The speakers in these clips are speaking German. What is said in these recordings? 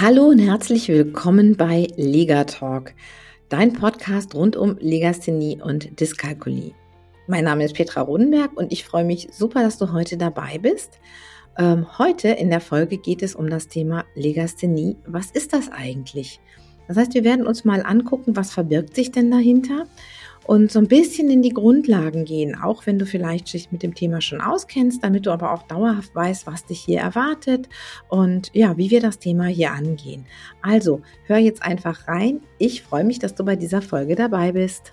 Hallo und herzlich willkommen bei Lega Talk, dein Podcast rund um Legasthenie und Dyskalkulie. Mein Name ist Petra Rodenberg und ich freue mich super, dass du heute dabei bist. Ähm, heute in der Folge geht es um das Thema Legasthenie. Was ist das eigentlich? Das heißt, wir werden uns mal angucken, was verbirgt sich denn dahinter und so ein bisschen in die Grundlagen gehen, auch wenn du vielleicht dich mit dem Thema schon auskennst, damit du aber auch dauerhaft weißt, was dich hier erwartet und ja, wie wir das Thema hier angehen. Also, hör jetzt einfach rein. Ich freue mich, dass du bei dieser Folge dabei bist.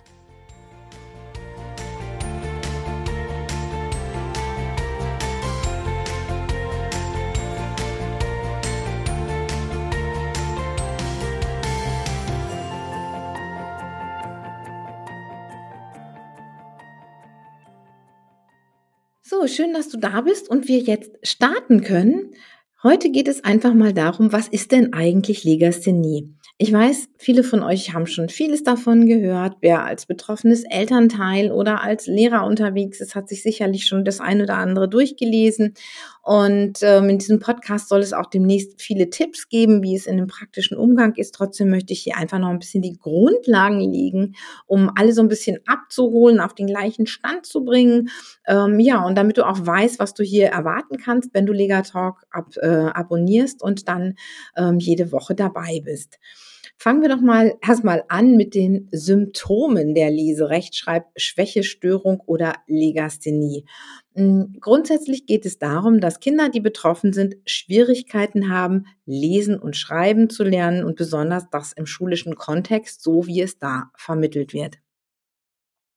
Schön, dass du da bist und wir jetzt starten können. Heute geht es einfach mal darum, was ist denn eigentlich Legasthenie? Ich weiß, viele von euch haben schon vieles davon gehört. Wer als betroffenes Elternteil oder als Lehrer unterwegs ist, hat sich sicherlich schon das eine oder andere durchgelesen. Und ähm, in diesem Podcast soll es auch demnächst viele Tipps geben, wie es in dem praktischen Umgang ist. Trotzdem möchte ich hier einfach noch ein bisschen die Grundlagen legen, um alle so ein bisschen abzuholen, auf den gleichen Stand zu bringen. Ähm, ja, und damit du auch weißt, was du hier erwarten kannst, wenn du Legatalk ab, äh, abonnierst und dann ähm, jede Woche dabei bist. Fangen wir doch mal erstmal an mit den Symptomen der Leserechtschreibschwächestörung oder Legasthenie. Hm, grundsätzlich geht es darum, dass Kinder, die betroffen sind, Schwierigkeiten haben, lesen und schreiben zu lernen und besonders das im schulischen Kontext, so wie es da vermittelt wird.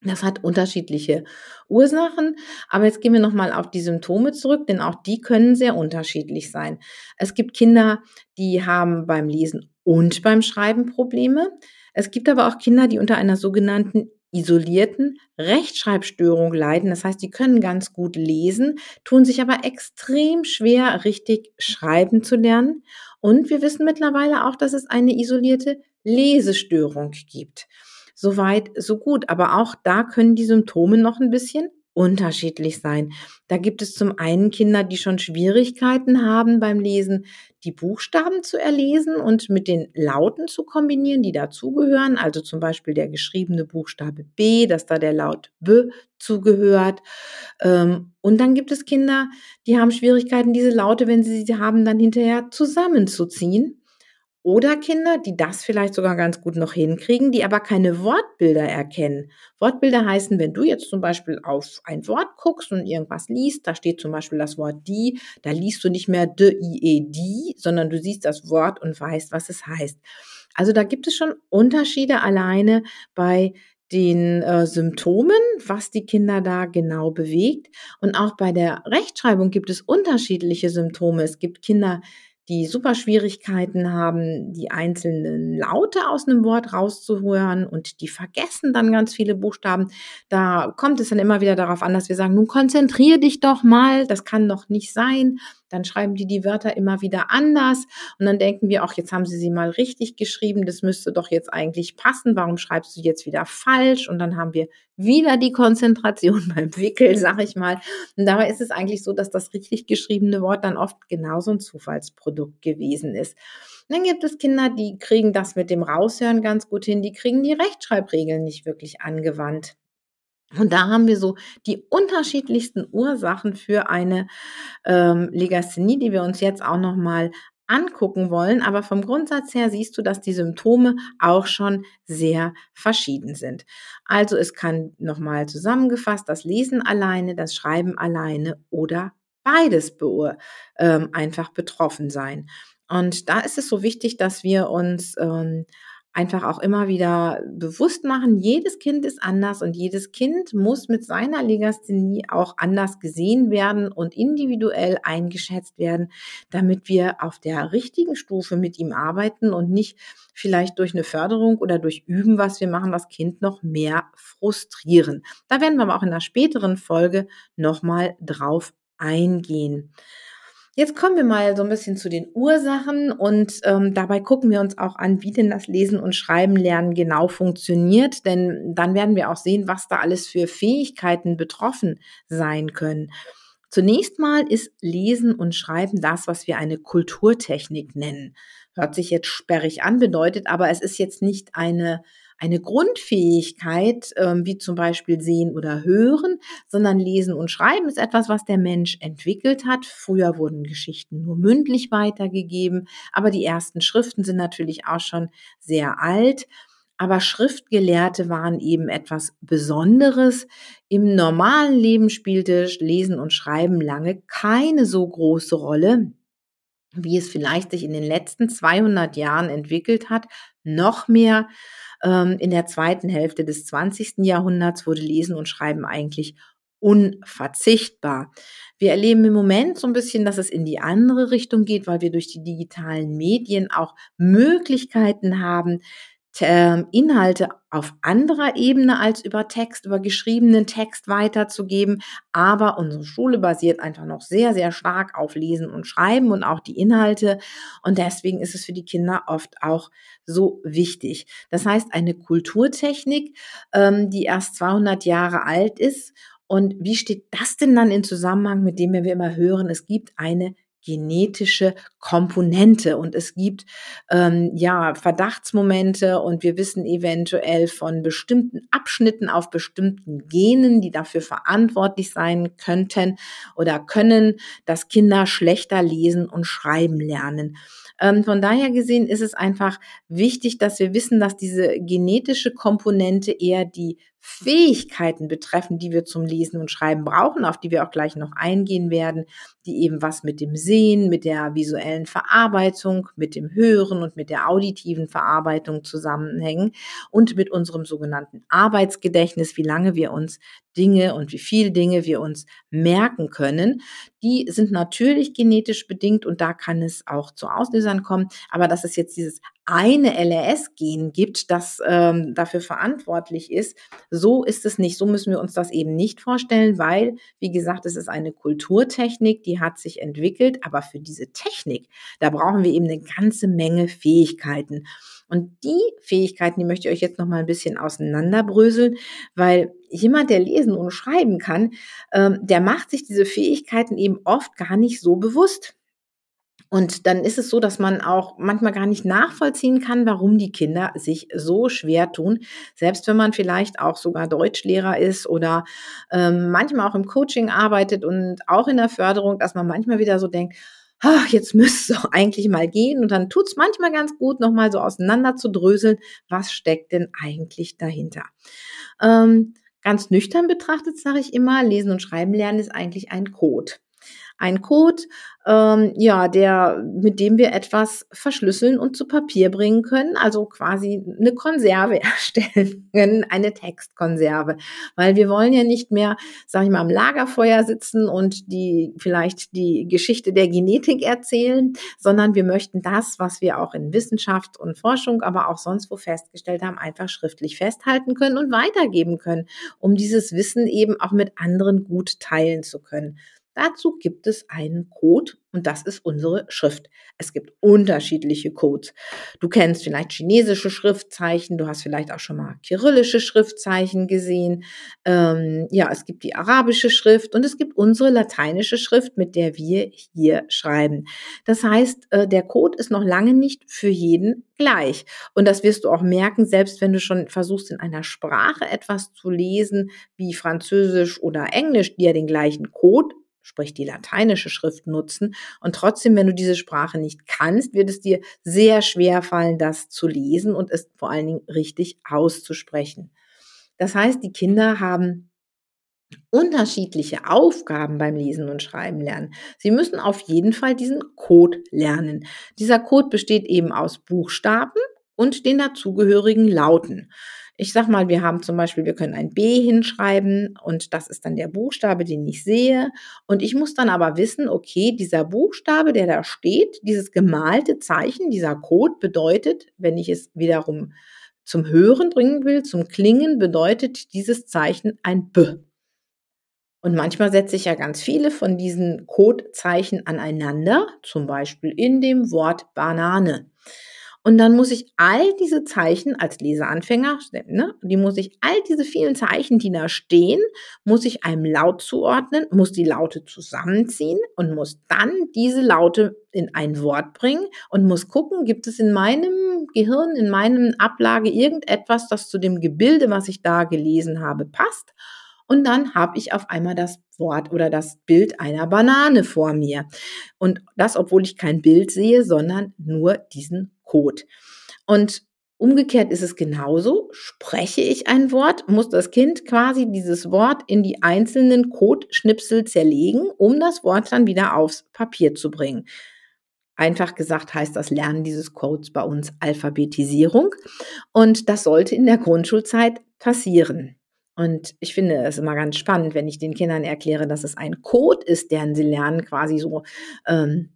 Das hat unterschiedliche Ursachen, aber jetzt gehen wir nochmal auf die Symptome zurück, denn auch die können sehr unterschiedlich sein. Es gibt Kinder, die haben beim Lesen und beim Schreiben Probleme. Es gibt aber auch Kinder, die unter einer sogenannten isolierten Rechtschreibstörung leiden. Das heißt, die können ganz gut lesen, tun sich aber extrem schwer, richtig schreiben zu lernen. Und wir wissen mittlerweile auch, dass es eine isolierte Lesestörung gibt. Soweit, so gut. Aber auch da können die Symptome noch ein bisschen unterschiedlich sein. Da gibt es zum einen Kinder, die schon Schwierigkeiten haben beim Lesen, die Buchstaben zu erlesen und mit den Lauten zu kombinieren, die dazugehören. Also zum Beispiel der geschriebene Buchstabe B, dass da der Laut B zugehört. Ähm, und dann gibt es Kinder, die haben Schwierigkeiten, diese Laute, wenn sie sie haben, dann hinterher zusammenzuziehen. Oder Kinder, die das vielleicht sogar ganz gut noch hinkriegen, die aber keine Wortbilder erkennen. Wortbilder heißen, wenn du jetzt zum Beispiel auf ein Wort guckst und irgendwas liest, da steht zum Beispiel das Wort die, da liest du nicht mehr de, i, e, die, sondern du siehst das Wort und weißt, was es heißt. Also da gibt es schon Unterschiede alleine bei den äh, Symptomen, was die Kinder da genau bewegt. Und auch bei der Rechtschreibung gibt es unterschiedliche Symptome. Es gibt Kinder, die super Schwierigkeiten haben, die einzelnen Laute aus einem Wort rauszuhören und die vergessen dann ganz viele Buchstaben. Da kommt es dann immer wieder darauf an, dass wir sagen, nun konzentrier dich doch mal, das kann doch nicht sein dann schreiben die die Wörter immer wieder anders und dann denken wir, auch jetzt haben sie sie mal richtig geschrieben, das müsste doch jetzt eigentlich passen, warum schreibst du jetzt wieder falsch? Und dann haben wir wieder die Konzentration beim Wickel, sag ich mal. Und dabei ist es eigentlich so, dass das richtig geschriebene Wort dann oft genauso ein Zufallsprodukt gewesen ist. dann gibt es Kinder, die kriegen das mit dem Raushören ganz gut hin, die kriegen die Rechtschreibregeln nicht wirklich angewandt. Und da haben wir so die unterschiedlichsten Ursachen für eine ähm, Legasthenie, die wir uns jetzt auch nochmal angucken wollen. Aber vom Grundsatz her siehst du, dass die Symptome auch schon sehr verschieden sind. Also es kann nochmal zusammengefasst das Lesen alleine, das Schreiben alleine oder beides ähm, einfach betroffen sein. Und da ist es so wichtig, dass wir uns ähm, einfach auch immer wieder bewusst machen, jedes Kind ist anders und jedes Kind muss mit seiner Legasthenie auch anders gesehen werden und individuell eingeschätzt werden, damit wir auf der richtigen Stufe mit ihm arbeiten und nicht vielleicht durch eine Förderung oder durch Üben, was wir machen, das Kind noch mehr frustrieren. Da werden wir aber auch in einer späteren Folge nochmal drauf eingehen. Jetzt kommen wir mal so ein bisschen zu den Ursachen und ähm, dabei gucken wir uns auch an, wie denn das Lesen und Schreiben lernen genau funktioniert, denn dann werden wir auch sehen, was da alles für Fähigkeiten betroffen sein können. Zunächst mal ist Lesen und Schreiben das, was wir eine Kulturtechnik nennen. hört sich jetzt sperrig an, bedeutet aber, es ist jetzt nicht eine eine Grundfähigkeit, ähm, wie zum Beispiel Sehen oder Hören, sondern Lesen und Schreiben ist etwas, was der Mensch entwickelt hat. Früher wurden Geschichten nur mündlich weitergegeben, aber die ersten Schriften sind natürlich auch schon sehr alt. Aber Schriftgelehrte waren eben etwas Besonderes. Im normalen Leben spielte Lesen und Schreiben lange keine so große Rolle, wie es vielleicht sich in den letzten 200 Jahren entwickelt hat. Noch mehr ähm, in der zweiten Hälfte des 20. Jahrhunderts wurde Lesen und Schreiben eigentlich unverzichtbar. Wir erleben im Moment so ein bisschen, dass es in die andere Richtung geht, weil wir durch die digitalen Medien auch Möglichkeiten haben, Inhalte auf anderer Ebene als über Text, über geschriebenen Text weiterzugeben. Aber unsere Schule basiert einfach noch sehr, sehr stark auf Lesen und Schreiben und auch die Inhalte. Und deswegen ist es für die Kinder oft auch so wichtig. Das heißt, eine Kulturtechnik, ähm, die erst 200 Jahre alt ist. Und wie steht das denn dann in Zusammenhang mit dem, wenn wir immer hören, es gibt eine genetische Komponente und es gibt ähm, ja Verdachtsmomente und wir wissen eventuell von bestimmten Abschnitten auf bestimmten Genen, die dafür verantwortlich sein könnten oder können, dass Kinder schlechter lesen und schreiben lernen. Ähm, von daher gesehen ist es einfach wichtig, dass wir wissen, dass diese genetische Komponente eher die Fähigkeiten betreffen, die wir zum Lesen und Schreiben brauchen, auf die wir auch gleich noch eingehen werden, die eben was mit dem Sehen, mit der visuellen Verarbeitung, mit dem Hören und mit der auditiven Verarbeitung zusammenhängen und mit unserem sogenannten Arbeitsgedächtnis, wie lange wir uns Dinge und wie viel Dinge wir uns merken können. Die sind natürlich genetisch bedingt und da kann es auch zu Auslösern kommen. Aber dass es jetzt dieses eine LRS-Gen gibt, das ähm, dafür verantwortlich ist, so ist es nicht. So müssen wir uns das eben nicht vorstellen, weil, wie gesagt, es ist eine Kulturtechnik, die hat sich entwickelt. Aber für diese Technik, da brauchen wir eben eine ganze Menge Fähigkeiten. Und die Fähigkeiten, die möchte ich euch jetzt noch mal ein bisschen auseinanderbröseln, weil jemand, der lesen und schreiben kann, ähm, der macht sich diese Fähigkeiten eben oft gar nicht so bewusst. Und dann ist es so, dass man auch manchmal gar nicht nachvollziehen kann, warum die Kinder sich so schwer tun. Selbst wenn man vielleicht auch sogar Deutschlehrer ist oder ähm, manchmal auch im Coaching arbeitet und auch in der Förderung, dass man manchmal wieder so denkt, ach, jetzt müsste es doch eigentlich mal gehen. Und dann tut es manchmal ganz gut, nochmal so auseinander zu dröseln, was steckt denn eigentlich dahinter. Ähm, ganz nüchtern betrachtet sage ich immer, Lesen und Schreiben lernen ist eigentlich ein Code ein Code, ähm, ja, der, mit dem wir etwas verschlüsseln und zu Papier bringen können, also quasi eine Konserve erstellen können, eine Textkonserve, weil wir wollen ja nicht mehr, sag ich mal, am Lagerfeuer sitzen und die vielleicht die Geschichte der Genetik erzählen, sondern wir möchten das, was wir auch in Wissenschaft und Forschung, aber auch sonst wo festgestellt haben, einfach schriftlich festhalten können und weitergeben können, um dieses Wissen eben auch mit anderen gut teilen zu können. Dazu gibt es einen Code und das ist unsere Schrift. Es gibt unterschiedliche Codes. Du kennst vielleicht chinesische Schriftzeichen, du hast vielleicht auch schon mal kyrillische Schriftzeichen gesehen. Ähm, ja, es gibt die arabische Schrift und es gibt unsere lateinische Schrift, mit der wir hier schreiben. Das heißt, äh, der Code ist noch lange nicht für jeden gleich. Und das wirst du auch merken, selbst wenn du schon versuchst, in einer Sprache etwas zu lesen, wie Französisch oder Englisch, die ja den gleichen Code sprich die lateinische Schrift nutzen. Und trotzdem, wenn du diese Sprache nicht kannst, wird es dir sehr schwer fallen, das zu lesen und es vor allen Dingen richtig auszusprechen. Das heißt, die Kinder haben unterschiedliche Aufgaben beim Lesen und Schreiben lernen. Sie müssen auf jeden Fall diesen Code lernen. Dieser Code besteht eben aus Buchstaben und den dazugehörigen Lauten. Ich sag mal, wir haben zum Beispiel, wir können ein B hinschreiben und das ist dann der Buchstabe, den ich sehe. Und ich muss dann aber wissen, okay, dieser Buchstabe, der da steht, dieses gemalte Zeichen, dieser Code bedeutet, wenn ich es wiederum zum Hören bringen will, zum Klingen, bedeutet dieses Zeichen ein B. Und manchmal setze ich ja ganz viele von diesen Codezeichen aneinander, zum Beispiel in dem Wort Banane. Und dann muss ich all diese Zeichen als Leseanfänger, ne, die muss ich, all diese vielen Zeichen, die da stehen, muss ich einem Laut zuordnen, muss die Laute zusammenziehen und muss dann diese Laute in ein Wort bringen und muss gucken, gibt es in meinem Gehirn, in meinem Ablage irgendetwas, das zu dem Gebilde, was ich da gelesen habe, passt. Und dann habe ich auf einmal das Wort oder das Bild einer Banane vor mir. Und das, obwohl ich kein Bild sehe, sondern nur diesen Code. Und umgekehrt ist es genauso. Spreche ich ein Wort, muss das Kind quasi dieses Wort in die einzelnen Codeschnipsel zerlegen, um das Wort dann wieder aufs Papier zu bringen. Einfach gesagt heißt das Lernen dieses Codes bei uns Alphabetisierung. Und das sollte in der Grundschulzeit passieren. Und ich finde es immer ganz spannend, wenn ich den Kindern erkläre, dass es ein Code ist, deren sie lernen, quasi so ähm,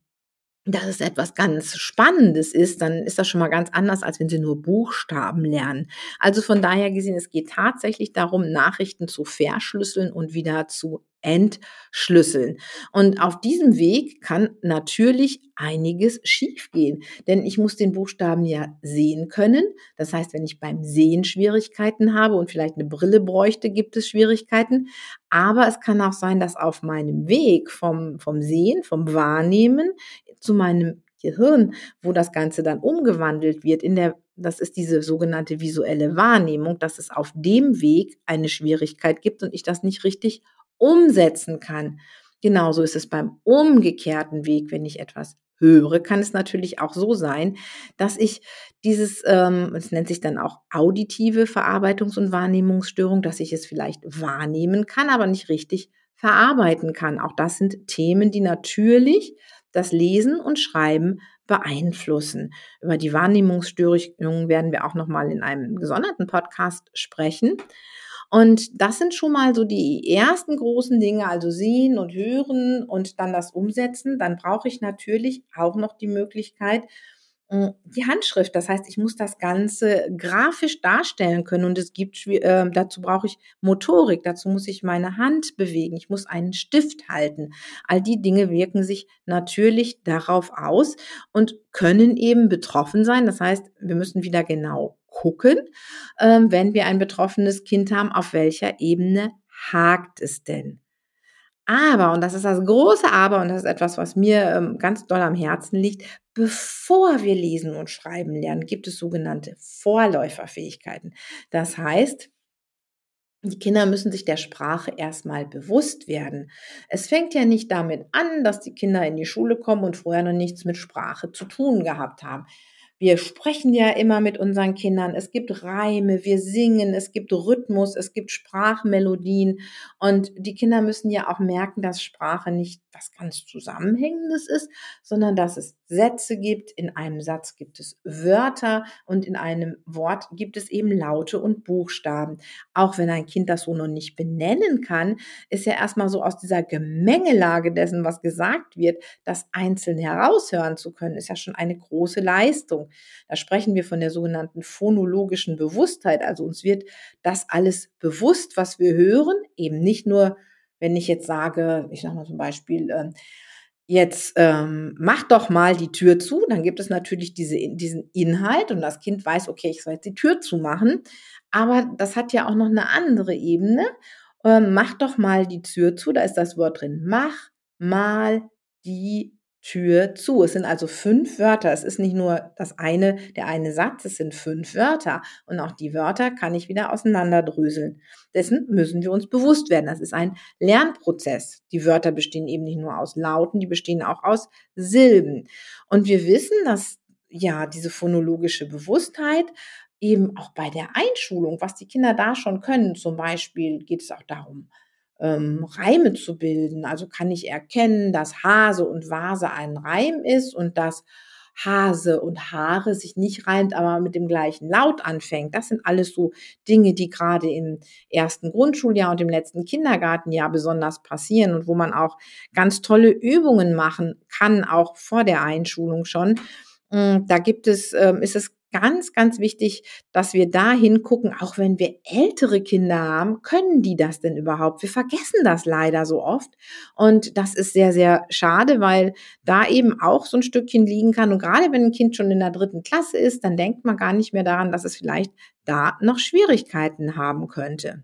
dass es etwas ganz Spannendes ist, dann ist das schon mal ganz anders, als wenn sie nur Buchstaben lernen. Also von daher gesehen, es geht tatsächlich darum, Nachrichten zu verschlüsseln und wieder zu entschlüsseln. Und auf diesem Weg kann natürlich einiges schiefgehen, denn ich muss den Buchstaben ja sehen können. Das heißt, wenn ich beim Sehen Schwierigkeiten habe und vielleicht eine Brille bräuchte, gibt es Schwierigkeiten. Aber es kann auch sein, dass auf meinem Weg vom, vom Sehen, vom Wahrnehmen zu meinem Gehirn, wo das Ganze dann umgewandelt wird in der das ist diese sogenannte visuelle Wahrnehmung, dass es auf dem Weg eine Schwierigkeit gibt und ich das nicht richtig umsetzen kann. Genauso ist es beim umgekehrten Weg, wenn ich etwas höre, kann es natürlich auch so sein, dass ich dieses, ähm, es nennt sich dann auch auditive Verarbeitungs- und Wahrnehmungsstörung, dass ich es vielleicht wahrnehmen kann, aber nicht richtig verarbeiten kann. Auch das sind Themen, die natürlich das Lesen und Schreiben beeinflussen. Über die Wahrnehmungsstörungen werden wir auch noch mal in einem gesonderten Podcast sprechen. Und das sind schon mal so die ersten großen Dinge, also sehen und hören und dann das umsetzen. Dann brauche ich natürlich auch noch die Möglichkeit, die Handschrift. Das heißt, ich muss das Ganze grafisch darstellen können und es gibt, äh, dazu brauche ich Motorik, dazu muss ich meine Hand bewegen, ich muss einen Stift halten. All die Dinge wirken sich natürlich darauf aus und können eben betroffen sein. Das heißt, wir müssen wieder genau gucken, ähm, wenn wir ein betroffenes Kind haben, auf welcher Ebene hakt es denn? Aber, und das ist das große Aber, und das ist etwas, was mir ähm, ganz doll am Herzen liegt, bevor wir lesen und schreiben lernen, gibt es sogenannte Vorläuferfähigkeiten. Das heißt, die Kinder müssen sich der Sprache erstmal bewusst werden. Es fängt ja nicht damit an, dass die Kinder in die Schule kommen und vorher noch nichts mit Sprache zu tun gehabt haben. Wir sprechen ja immer mit unseren Kindern. Es gibt Reime, wir singen, es gibt Rhythmus, es gibt Sprachmelodien. Und die Kinder müssen ja auch merken, dass Sprache nicht was ganz Zusammenhängendes ist, sondern dass es Sätze gibt. In einem Satz gibt es Wörter und in einem Wort gibt es eben Laute und Buchstaben. Auch wenn ein Kind das so noch nicht benennen kann, ist ja erstmal so aus dieser Gemengelage dessen, was gesagt wird, das einzeln heraushören zu können, ist ja schon eine große Leistung. Da sprechen wir von der sogenannten phonologischen Bewusstheit. Also uns wird das alles bewusst, was wir hören, eben nicht nur wenn ich jetzt sage, ich sage mal zum Beispiel, äh, jetzt ähm, mach doch mal die Tür zu, dann gibt es natürlich diese, diesen Inhalt und das Kind weiß, okay, ich soll jetzt die Tür zumachen. Aber das hat ja auch noch eine andere Ebene. Ähm, mach doch mal die Tür zu, da ist das Wort drin. Mach mal die Tür zu. Es sind also fünf Wörter. Es ist nicht nur das eine, der eine Satz, es sind fünf Wörter. Und auch die Wörter kann ich wieder auseinanderdröseln. Dessen müssen wir uns bewusst werden. Das ist ein Lernprozess. Die Wörter bestehen eben nicht nur aus Lauten, die bestehen auch aus Silben. Und wir wissen, dass ja diese phonologische Bewusstheit eben auch bei der Einschulung, was die Kinder da schon können, zum Beispiel geht es auch darum, ähm, Reime zu bilden. Also kann ich erkennen, dass Hase und Vase ein Reim ist und dass Hase und Haare sich nicht reimt, aber mit dem gleichen Laut anfängt. Das sind alles so Dinge, die gerade im ersten Grundschuljahr und im letzten Kindergartenjahr besonders passieren und wo man auch ganz tolle Übungen machen kann, auch vor der Einschulung schon. Hm, da gibt es, ähm, ist es ganz, ganz wichtig, dass wir da hingucken, auch wenn wir ältere Kinder haben, können die das denn überhaupt? Wir vergessen das leider so oft. Und das ist sehr, sehr schade, weil da eben auch so ein Stückchen liegen kann. Und gerade wenn ein Kind schon in der dritten Klasse ist, dann denkt man gar nicht mehr daran, dass es vielleicht da noch Schwierigkeiten haben könnte.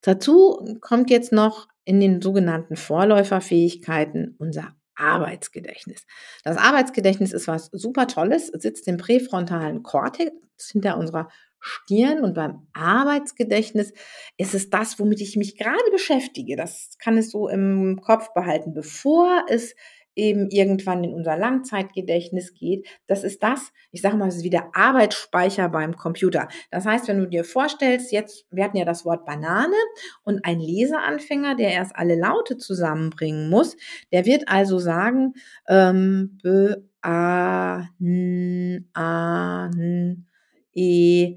Dazu kommt jetzt noch in den sogenannten Vorläuferfähigkeiten unser Arbeitsgedächtnis. Das Arbeitsgedächtnis ist was super Tolles, sitzt im präfrontalen Kortex hinter unserer Stirn und beim Arbeitsgedächtnis ist es das, womit ich mich gerade beschäftige. Das kann es so im Kopf behalten, bevor es eben irgendwann in unser Langzeitgedächtnis geht. Das ist das, ich sage mal, das ist wie der Arbeitsspeicher beim Computer. Das heißt, wenn du dir vorstellst, jetzt, wir hatten ja das Wort Banane und ein Leseanfänger, der erst alle Laute zusammenbringen muss, der wird also sagen, ähm, b, a, n, a, n, e,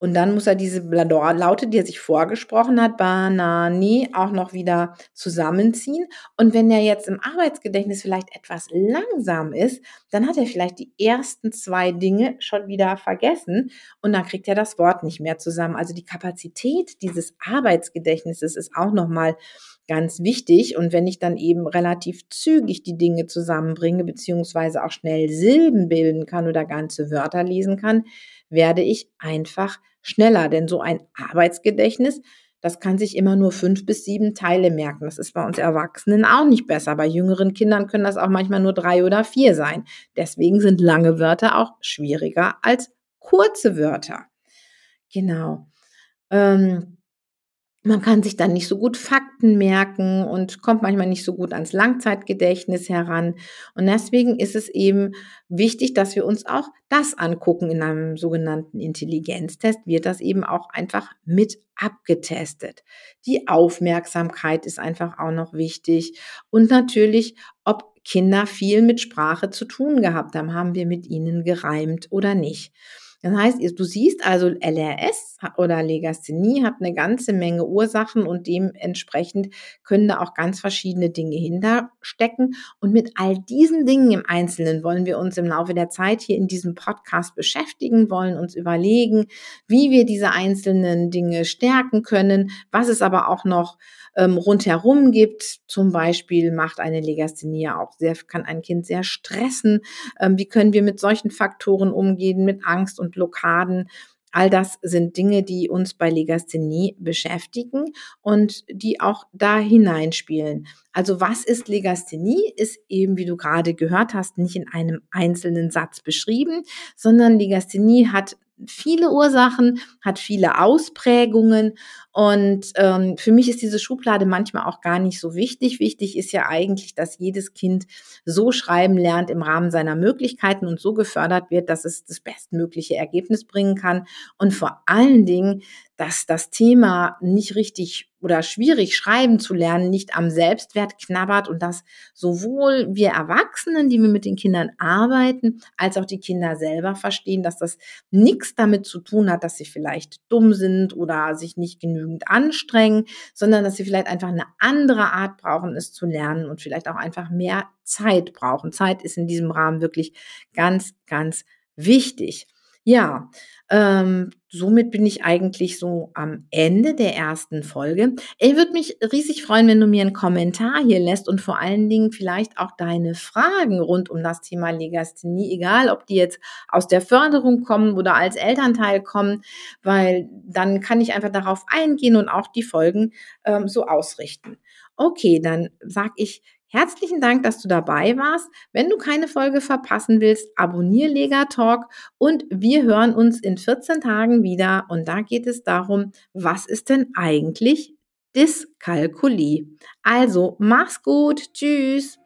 und dann muss er diese Laute, die er sich vorgesprochen hat, Banani, auch noch wieder zusammenziehen. Und wenn er jetzt im Arbeitsgedächtnis vielleicht etwas langsam ist, dann hat er vielleicht die ersten zwei Dinge schon wieder vergessen und dann kriegt er das Wort nicht mehr zusammen. Also die Kapazität dieses Arbeitsgedächtnisses ist auch nochmal ganz wichtig. Und wenn ich dann eben relativ zügig die Dinge zusammenbringe, beziehungsweise auch schnell Silben bilden kann oder ganze Wörter lesen kann, werde ich einfach schneller. Denn so ein Arbeitsgedächtnis, das kann sich immer nur fünf bis sieben Teile merken. Das ist bei uns Erwachsenen auch nicht besser. Bei jüngeren Kindern können das auch manchmal nur drei oder vier sein. Deswegen sind lange Wörter auch schwieriger als kurze Wörter. Genau. Ähm, man kann sich dann nicht so gut Fakten merken und kommt manchmal nicht so gut ans Langzeitgedächtnis heran. Und deswegen ist es eben wichtig, dass wir uns auch das angucken. In einem sogenannten Intelligenztest wird das eben auch einfach mit abgetestet. Die Aufmerksamkeit ist einfach auch noch wichtig. Und natürlich, ob Kinder viel mit Sprache zu tun gehabt haben, haben wir mit ihnen gereimt oder nicht. Das heißt, du siehst also, LRS oder Legasthenie hat eine ganze Menge Ursachen und dementsprechend können da auch ganz verschiedene Dinge hinterstecken. Und mit all diesen Dingen im Einzelnen wollen wir uns im Laufe der Zeit hier in diesem Podcast beschäftigen, wollen uns überlegen, wie wir diese einzelnen Dinge stärken können, was es aber auch noch ähm, rundherum gibt. Zum Beispiel macht eine Legasthenie auch sehr, kann ein Kind sehr stressen. Ähm, wie können wir mit solchen Faktoren umgehen, mit Angst und Blockaden? All das sind Dinge, die uns bei Legasthenie beschäftigen und die auch da hineinspielen. Also was ist Legasthenie? Ist eben, wie du gerade gehört hast, nicht in einem einzelnen Satz beschrieben, sondern Legasthenie hat viele Ursachen, hat viele Ausprägungen und ähm, für mich ist diese Schublade manchmal auch gar nicht so wichtig. Wichtig ist ja eigentlich, dass jedes Kind so schreiben lernt im Rahmen seiner Möglichkeiten und so gefördert wird, dass es das bestmögliche Ergebnis bringen kann und vor allen Dingen, dass das Thema nicht richtig oder schwierig schreiben zu lernen nicht am Selbstwert knabbert und dass sowohl wir Erwachsenen, die wir mit den Kindern arbeiten, als auch die Kinder selber verstehen, dass das nichts damit zu tun hat, dass sie vielleicht dumm sind oder sich nicht genügend anstrengen, sondern dass sie vielleicht einfach eine andere Art brauchen, es zu lernen und vielleicht auch einfach mehr Zeit brauchen. Zeit ist in diesem Rahmen wirklich ganz, ganz wichtig. Ja, ähm, somit bin ich eigentlich so am Ende der ersten Folge. Ich würde mich riesig freuen, wenn du mir einen Kommentar hier lässt und vor allen Dingen vielleicht auch deine Fragen rund um das Thema Legasthenie, egal ob die jetzt aus der Förderung kommen oder als Elternteil kommen, weil dann kann ich einfach darauf eingehen und auch die Folgen ähm, so ausrichten. Okay, dann sag ich Herzlichen Dank, dass du dabei warst. Wenn du keine Folge verpassen willst, abonniere Lega Talk und wir hören uns in 14 Tagen wieder. Und da geht es darum, was ist denn eigentlich Dyskalkulie? Also, mach's gut. Tschüss.